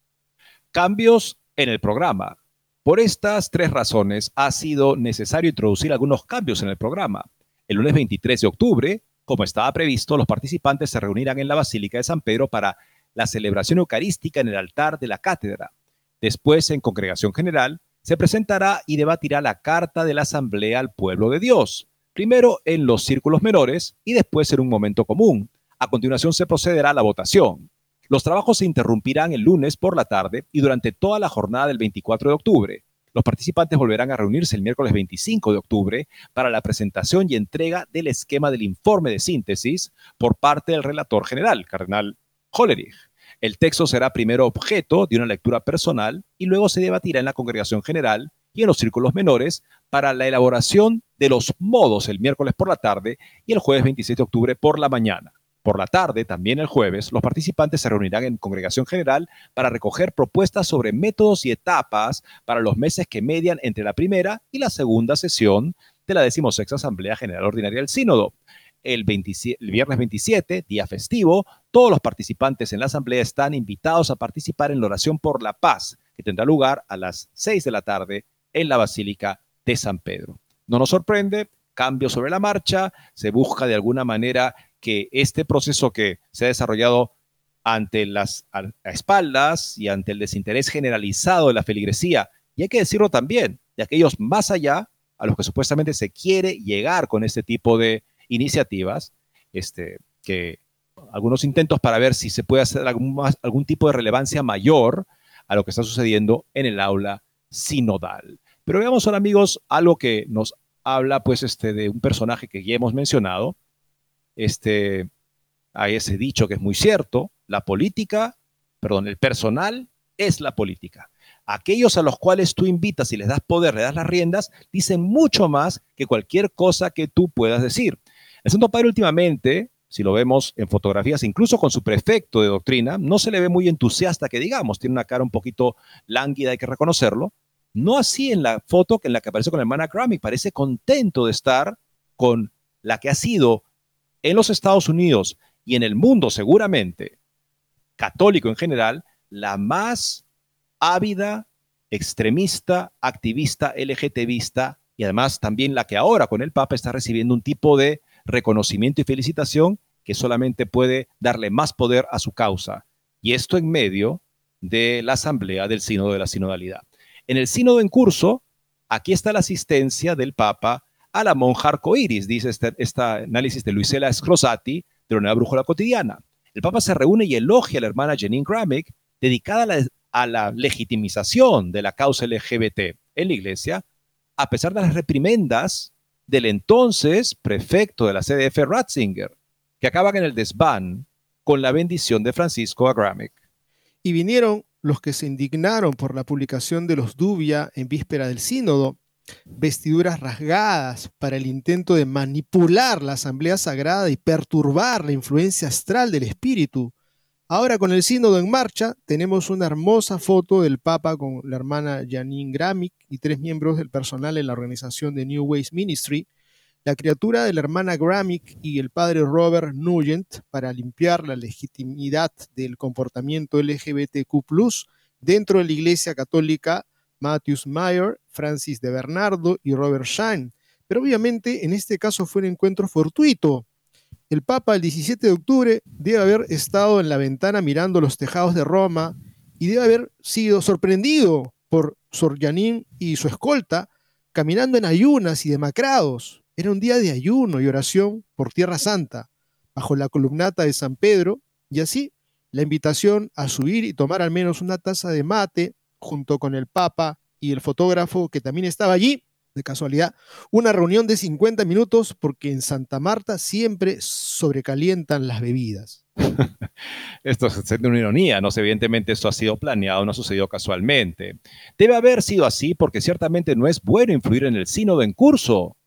[SPEAKER 1] Cambios en el programa. Por estas tres razones ha sido necesario introducir algunos cambios en el programa. El lunes 23 de octubre, como estaba previsto, los participantes se reunirán en la Basílica de San Pedro para la celebración eucarística en el altar de la cátedra. Después, en congregación general, se presentará y debatirá la carta de la Asamblea al pueblo de Dios primero en los círculos menores y después en un momento común. A continuación se procederá a la votación. Los trabajos se interrumpirán el lunes por la tarde y durante toda la jornada del 24 de octubre. Los participantes volverán a reunirse el miércoles 25 de octubre para la presentación y entrega del esquema del informe de síntesis por parte del relator general, Cardenal Hollerich. El texto será primero objeto de una lectura personal y luego se debatirá en la congregación general y en los círculos menores para la elaboración de los modos el miércoles por la tarde y el jueves 27 de octubre por la mañana. Por la tarde, también el jueves, los participantes se reunirán en congregación general para recoger propuestas sobre métodos y etapas para los meses que median entre la primera y la segunda sesión de la decimosexta Asamblea General Ordinaria del Sínodo. El, el, viernes 27, día festivo, todos los participantes en la asamblea están invitados a participar en la oración por la paz, que tendrá lugar a las 6 de la tarde en la Basílica de San Pedro. No nos sorprende, cambio sobre la marcha, se busca de alguna manera que este proceso que se ha desarrollado ante las espaldas y ante el desinterés generalizado de la feligresía, y hay que decirlo también, de aquellos más allá a los que supuestamente se quiere llegar con este tipo de iniciativas, este, que algunos intentos para ver si se puede hacer algún, algún tipo de relevancia mayor a lo que está sucediendo en el aula sinodal. Pero veamos ahora, amigos, algo que nos habla pues este, de un personaje que ya hemos mencionado. Este, hay ese dicho que es muy cierto, la política, perdón, el personal es la política. Aquellos a los cuales tú invitas y les das poder, le das las riendas, dicen mucho más que cualquier cosa que tú puedas decir. El Santo Padre últimamente, si lo vemos en fotografías, incluso con su prefecto de doctrina, no se le ve muy entusiasta que digamos, tiene una cara un poquito lánguida, hay que reconocerlo. No así en la foto que en la que aparece con la hermana Grammy, parece contento de estar con la que ha sido en los Estados Unidos y en el mundo seguramente, católico en general, la más ávida, extremista, activista, LGTBista y además también la que ahora con el Papa está recibiendo un tipo de reconocimiento y felicitación que solamente puede darle más poder a su causa. Y esto en medio de la asamblea del sínodo de la sinodalidad. En el sínodo en curso, aquí está la asistencia del Papa a la monja arcoiris, dice este, análisis de Luisela Scrosati de la Nueva Brújula Cotidiana. El Papa se reúne y elogia a la hermana Janine Gramick, dedicada a la a legitimización de la causa LGBT en la iglesia, a pesar de las reprimendas del entonces prefecto de la CDF Ratzinger, que acaban en el desván con la bendición de Francisco Agramic.
[SPEAKER 2] Y vinieron los que se indignaron por la publicación de los Dubia en víspera del sínodo, vestiduras rasgadas para el intento de manipular la asamblea sagrada y perturbar la influencia astral del espíritu, Ahora con el sínodo en marcha, tenemos una hermosa foto del Papa con la hermana Janine Gramick y tres miembros del personal en la organización de New Ways Ministry, la criatura de la hermana Gramick y el padre Robert Nugent para limpiar la legitimidad del comportamiento LGBTQ dentro de la Iglesia Católica Matthews Meyer, Francis de Bernardo y Robert Shine. Pero obviamente en este caso fue un encuentro fortuito, el Papa el 17 de octubre debe haber estado en la ventana mirando los tejados de Roma y debe haber sido sorprendido por Sor Janín y su escolta caminando en ayunas y demacrados. Era un día de ayuno y oración por Tierra Santa, bajo la columnata de San Pedro, y así la invitación a subir y tomar al menos una taza de mate junto con el Papa y el fotógrafo que también estaba allí, de casualidad, una reunión de 50 minutos porque en Santa Marta siempre sobrecalientan las bebidas.
[SPEAKER 1] esto es una ironía, no evidentemente esto ha sido planeado, no ha sucedido casualmente. Debe haber sido así porque ciertamente no es bueno influir en el sínodo en curso,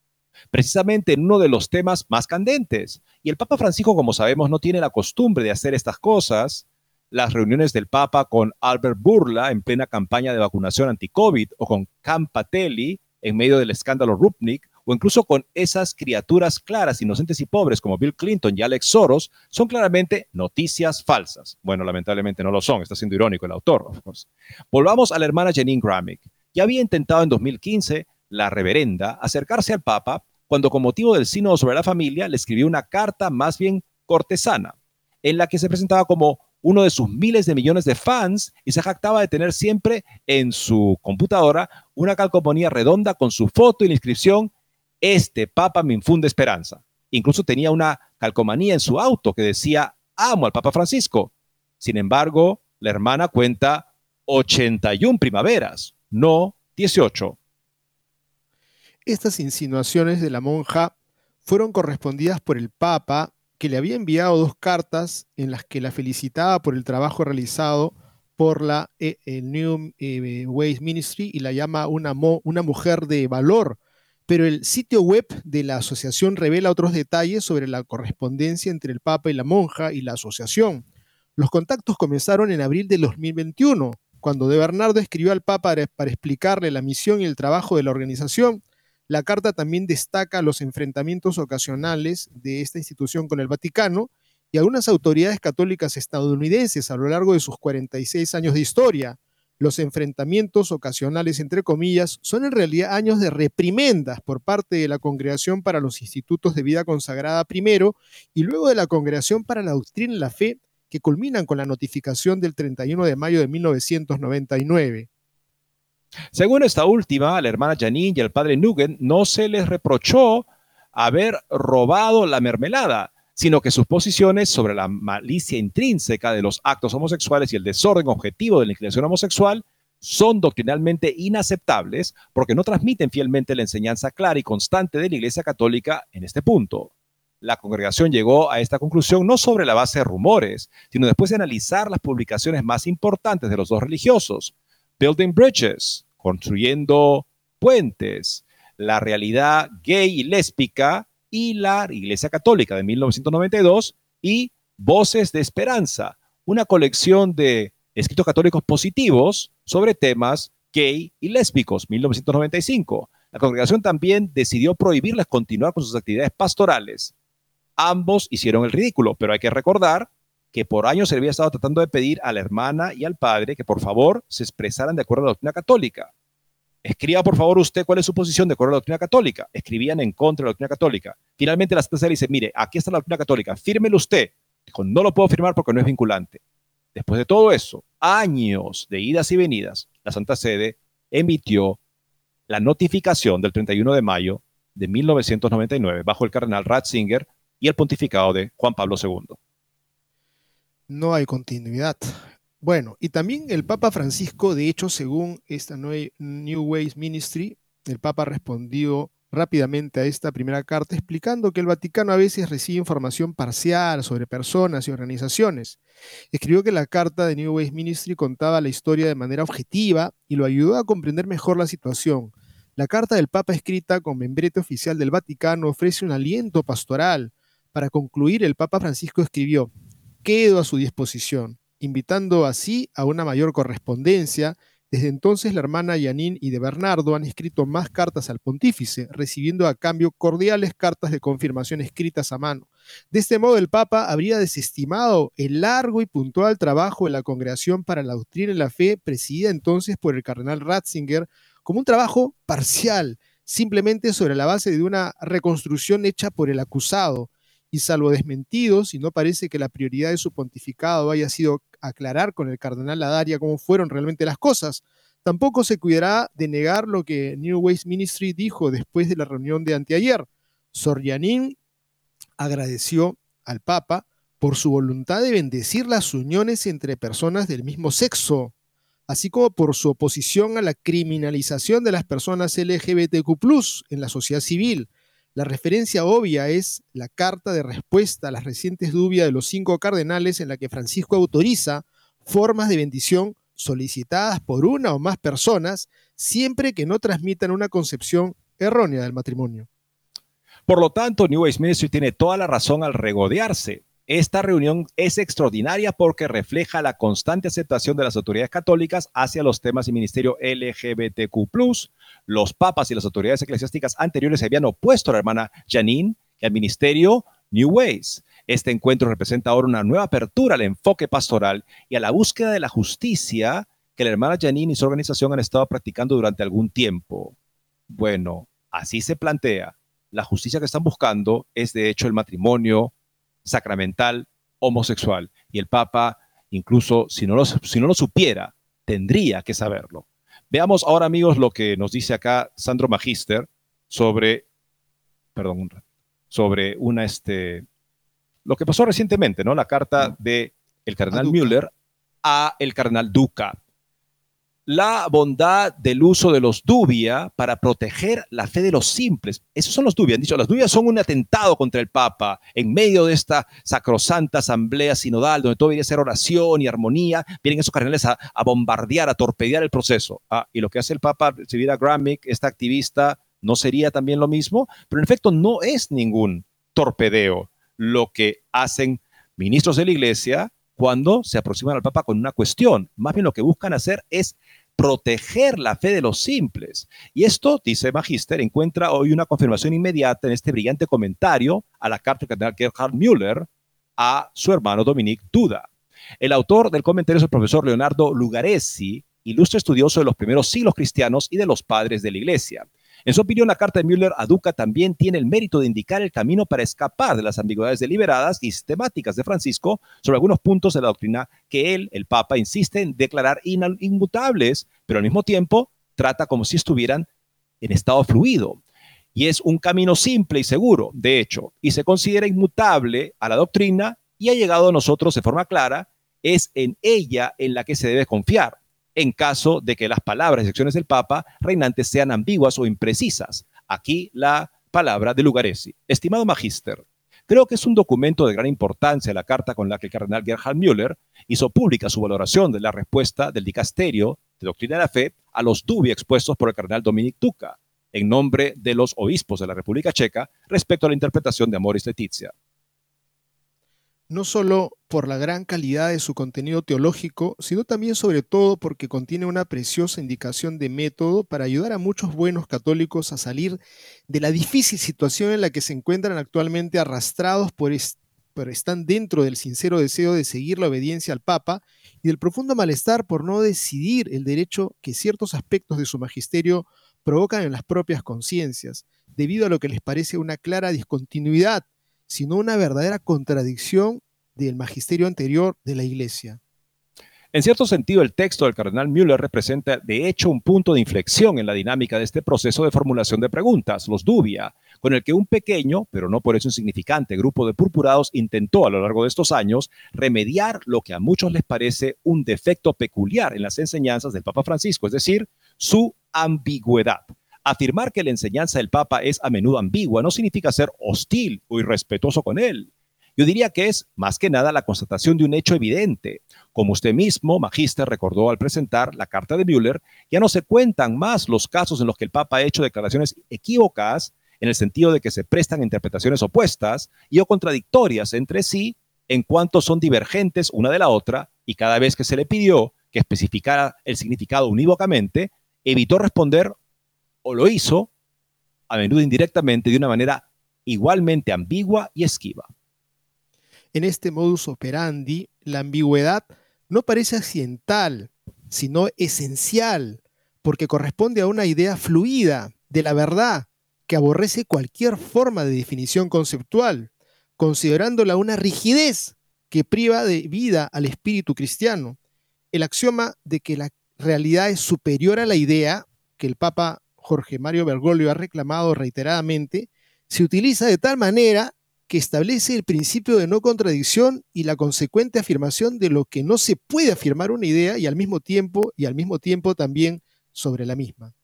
[SPEAKER 1] precisamente en uno de los temas más candentes. Y el Papa Francisco, como sabemos, no tiene la costumbre de hacer estas cosas. Las reuniones del Papa con Albert Burla en plena campaña de vacunación anti-COVID o con Campatelli en medio del escándalo Rupnik, o incluso con esas criaturas claras, inocentes y pobres como Bill Clinton y Alex Soros, son claramente noticias falsas. Bueno, lamentablemente no lo son, está siendo irónico el autor. Volvamos a la hermana Janine Gramick. Ya había intentado en 2015 la reverenda acercarse al Papa cuando con motivo del sínodo sobre la familia le escribió una carta más bien cortesana, en la que se presentaba como uno de sus miles de millones de fans y se jactaba de tener siempre en su computadora una calcomanía redonda con su foto y la inscripción Este Papa me infunde esperanza. Incluso tenía una calcomanía en su auto que decía Amo al Papa Francisco. Sin embargo, la hermana cuenta 81 primaveras, no 18.
[SPEAKER 2] Estas insinuaciones de la monja fueron correspondidas por el Papa que le había enviado dos cartas en las que la felicitaba por el trabajo realizado por la eh, New eh, Ways Ministry y la llama una, mujer de valor. Pero el sitio web de la asociación revela otros detalles sobre la correspondencia entre el Papa y la monja y la asociación. Los contactos comenzaron en abril de 2021, cuando De Bernardo escribió al Papa para explicarle la misión y el trabajo de la organización la carta también destaca los enfrentamientos ocasionales de esta institución con el Vaticano y algunas autoridades católicas estadounidenses a lo largo de sus 46 años de historia. Los enfrentamientos ocasionales, entre comillas, son en realidad años de reprimendas por parte de la Congregación para los Institutos de Vida Consagrada primero y luego de la Congregación para la Doctrina y la Fe, que culminan con la notificación del 31 de mayo de 1999.
[SPEAKER 1] Según esta última, la hermana Janine y el padre Nugent no se les reprochó haber robado la mermelada. sino que sus posiciones sobre la malicia intrínseca de los actos homosexuales y el desorden objetivo de la inclinación homosexual son doctrinalmente inaceptables porque no transmiten fielmente la enseñanza clara y constante de la Iglesia Católica en este punto. La congregación llegó a esta conclusión no sobre la base de rumores, sino después de analizar las publicaciones más importantes de los dos religiosos, Building Bridges, construyendo puentes, la realidad gay y lésbica y la Iglesia Católica de 1992 y Voces de Esperanza, una colección de escritos católicos positivos sobre temas gay y lésbicos, 1995. La congregación también decidió prohibirles continuar con sus actividades pastorales. Ambos hicieron el ridículo, pero hay que recordar que por años se había estado tratando de pedir a la hermana y al padre que por favor se expresaran de acuerdo a la doctrina católica. Escriba por favor usted cuál es su posición de acuerdo a la doctrina católica. Escribían en contra de la doctrina católica. Finalmente la Santa Sede dice, mire, aquí está la doctrina católica, fírmelo usted. Dijo, no lo puedo firmar porque no es vinculante. Después de todo eso, años de idas y venidas, la Santa Sede emitió la notificación del 31 de mayo de 1999 bajo el cardenal Ratzinger y el pontificado de Juan Pablo II.
[SPEAKER 2] No hay continuidad. Bueno, y también el Papa Francisco, de hecho, según esta New Ways Ministry, el Papa respondió rápidamente a esta primera carta explicando que el Vaticano a veces recibe información parcial sobre personas y organizaciones. Escribió que la carta de New Ways Ministry contaba la historia de manera objetiva y lo ayudó a comprender mejor la situación. La carta del Papa escrita con membrete oficial del Vaticano ofrece un aliento pastoral. Para concluir, el Papa Francisco escribió, quedo a su disposición, invitando así a una mayor correspondencia desde entonces, la hermana Yanin y de Bernardo han escrito más cartas al pontífice, recibiendo a cambio cordiales cartas de confirmación escritas a mano. De este modo, el Papa habría desestimado el largo y puntual trabajo de la Congregación para la Doctrina y la Fe, presidida entonces por el cardenal Ratzinger, como un trabajo parcial, simplemente sobre la base de una reconstrucción hecha por el acusado, y salvo desmentidos, y no parece que la prioridad de su pontificado haya sido aclarar con el cardenal Ladaria cómo fueron realmente las cosas, tampoco se cuidará de negar lo que New Ways Ministry dijo después de la reunión de anteayer. Sorianín agradeció al Papa por su voluntad de bendecir las uniones entre personas del mismo sexo, así como por su oposición a la criminalización de las personas LGBTQ en la sociedad civil la referencia obvia es la carta de respuesta a las recientes dudas de los cinco cardenales en la que Francisco autoriza formas de bendición solicitadas por una o más personas siempre que no transmitan una concepción errónea del matrimonio.
[SPEAKER 1] Por lo tanto, New Age Ministry tiene toda la razón al regodearse esta reunión es extraordinaria porque refleja la constante aceptación de las autoridades católicas hacia los temas y ministerio LGBTQ. Los papas y las autoridades eclesiásticas anteriores se habían opuesto a la hermana Janine y al ministerio New Ways. Este encuentro representa ahora una nueva apertura al enfoque pastoral y a la búsqueda de la justicia que la hermana Janine y su organización han estado practicando durante algún tiempo. Bueno, así se plantea. La justicia que están buscando es de hecho el matrimonio sacramental homosexual. Y el Papa, incluso si no lo, si no lo supiera, tendría que saberlo. Veamos ahora, amigos, lo que nos dice acá Sandro Magister sobre, perdón, sobre una, este, lo que pasó recientemente, ¿no? La carta de el cardenal Müller a el cardenal Duca la bondad del uso de los dubia para proteger la fe de los simples. Esos son los dubia. Han dicho, las dubias son un atentado contra el Papa en medio de esta sacrosanta asamblea sinodal donde todo debería ser oración y armonía. Vienen esos cardenales a, bombardear, a torpedear el proceso. Ah, y lo que hace el Papa, si viera Gramick, esta activista, ¿no sería también lo mismo? Pero en efecto no es ningún torpedeo lo que hacen ministros de la Iglesia cuando se aproximan al Papa con una cuestión. Más bien lo que buscan hacer es proteger la fe de los simples. Y esto, dice Magister, encuentra hoy una confirmación inmediata en este brillante comentario a la carta del cardenal Gerhard Müller a su hermano Dominique Duda. El autor del comentario es el profesor Leonardo Lugaresi, ilustre estudioso de los primeros siglos cristianos y de los padres de la Iglesia. En su opinión, la carta de Müller a Duca también tiene el mérito de indicar el camino para escapar de las ambigüedades deliberadas y sistemáticas de Francisco sobre algunos puntos de la doctrina que él, el Papa, insiste en declarar inmutables, pero al mismo tiempo trata como si estuvieran en estado fluido. y es un camino simple y seguro, de hecho, y se considera inmutable a la doctrina y ha llegado a nosotros de forma clara, es en ella en la que se debe confiar, en caso de que las palabras y secciones del Papa reinantes sean ambiguas o imprecisas. Aquí la palabra de Lugaresi. Estimado Magíster, creo que es un documento de gran importancia la carta con la que el cardenal Gerhard Müller hizo pública su valoración de la respuesta del dicasterio de doctrina de la fe a los dubi expuestos por el cardenal Dominic Tuca en nombre de los obispos de la República Checa respecto a la interpretación de Amoris Letizia.
[SPEAKER 2] No solo por la gran calidad de su contenido teológico, sino también sobre todo porque contiene una preciosa indicación de método para ayudar a muchos buenos católicos a salir de la difícil situación en la que se encuentran actualmente arrastrados por, pero están dentro del sincero deseo de seguir la obediencia al Papa y del profundo malestar por no decidir el derecho que ciertos aspectos de su magisterio provocan en las propias conciencias, debido a lo que les parece una clara discontinuidad, sino una verdadera contradicción del magisterio anterior de la Iglesia.
[SPEAKER 1] En cierto sentido, el texto del cardenal Müller representa de hecho un punto de inflexión en la dinámica de este proceso de formulación de preguntas, los dubia, con el que un pequeño, pero no por eso insignificante, grupo de purpurados intentó a lo largo de estos años remediar lo que a muchos les parece un defecto peculiar en las enseñanzas del Papa Francisco, es decir, su ambigüedad. Afirmar que la enseñanza del Papa es a menudo ambigua no significa ser hostil o irrespetuoso con él. Yo diría que es, más que nada, la constatación de un hecho evidente. Como usted mismo, Magister, recordó al presentar la carta de Müller, ya no se cuentan más los casos en los que el Papa ha hecho declaraciones equívocas en el sentido de que se prestan interpretaciones opuestas y o contradictorias entre sí en cuanto son divergentes una de la otra y cada vez que se le pidió que especificara el significado unívocamente, evitó responder o lo hizo, a menudo indirectamente, de una manera igualmente ambigua y esquiva.
[SPEAKER 2] En este modus operandi, la ambigüedad no parece accidental, sino esencial, porque corresponde a una idea fluida de la verdad que aborrece cualquier forma de definición conceptual, considerándola una rigidez que priva de vida al espíritu cristiano. El axioma de que la realidad es superior a la idea, que el Papa Jorge Mario Bergoglio ha reclamado reiteradamente, se utiliza de tal manera que establece el principio de no contradicción y la consecuente afirmación de lo que no se puede afirmar una idea y al mismo tiempo y al mismo tiempo también sobre la misma.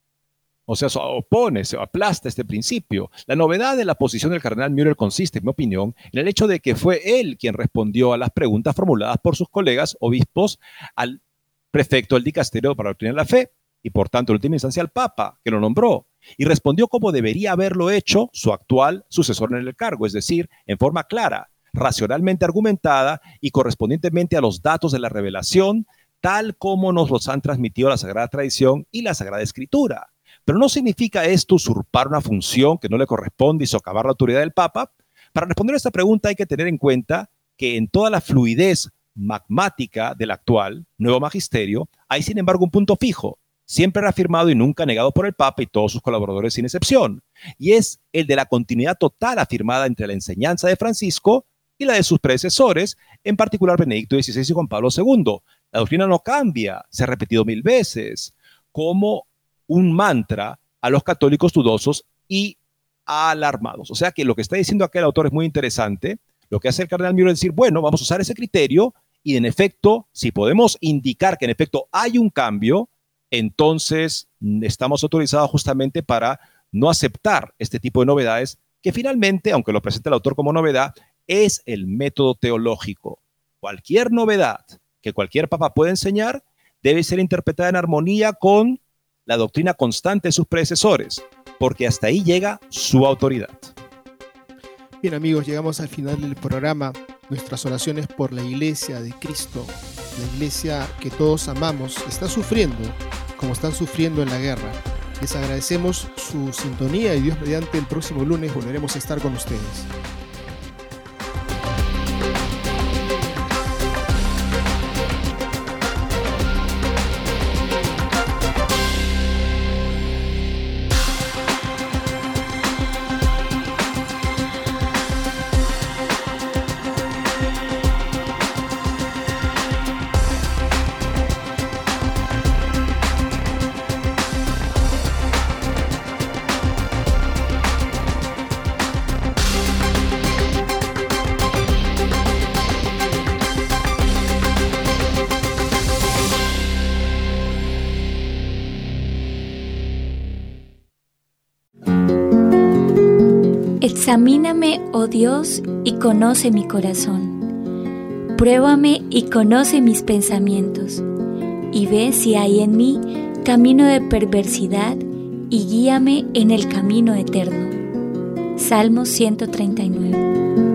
[SPEAKER 1] O sea, se opone, se aplasta este principio. La novedad de la posición del cardenal Müller consiste, en mi opinión, en el hecho de que fue él quien respondió a las preguntas formuladas por sus colegas obispos al prefecto del dicasterio para obtener la fe y por tanto en última instancia al Papa, que lo nombró y respondió como debería haberlo hecho su actual sucesor en el cargo, es decir, en forma clara, racionalmente argumentada y correspondientemente a los datos de la revelación, tal como nos los han transmitido la Sagrada Tradición y la Sagrada Escritura. Pero no significa esto usurpar una función que no le corresponde y socavar la autoridad del Papa. Para responder a esta pregunta hay que tener en cuenta que en toda la fluidez magmática del actual nuevo magisterio hay sin embargo un punto fijo, siempre reafirmado y nunca negado por el Papa y todos sus colaboradores sin excepción, y es el de la continuidad total afirmada entre la enseñanza de Francisco y la de sus predecesores, en particular Benedicto XVI y Juan Pablo II. La doctrina no cambia, se ha repetido mil veces, como un mantra a los católicos dudosos y alarmados. O sea que lo que está diciendo aquel autor es muy interesante. Lo que hace el cardenal Miro es decir, bueno, vamos a usar ese criterio y en efecto, si podemos indicar que en efecto hay un cambio, entonces estamos autorizados justamente para no aceptar este tipo de novedades que finalmente, aunque lo presente el autor como novedad, es el método teológico. Cualquier novedad que cualquier papa pueda enseñar debe ser interpretada en armonía con la doctrina constante de sus predecesores, porque hasta ahí llega su autoridad.
[SPEAKER 2] Bien amigos, llegamos al final del programa. Nuestras oraciones por la iglesia de Cristo, la iglesia que todos amamos, está sufriendo como están sufriendo en la guerra. Les agradecemos su sintonía y Dios mediante el próximo lunes volveremos a estar con ustedes.
[SPEAKER 7] Dios, y conoce mi corazón. Pruébame y conoce mis pensamientos, y ve si hay en mí camino de perversidad, y guíame en el camino eterno. Salmo 139.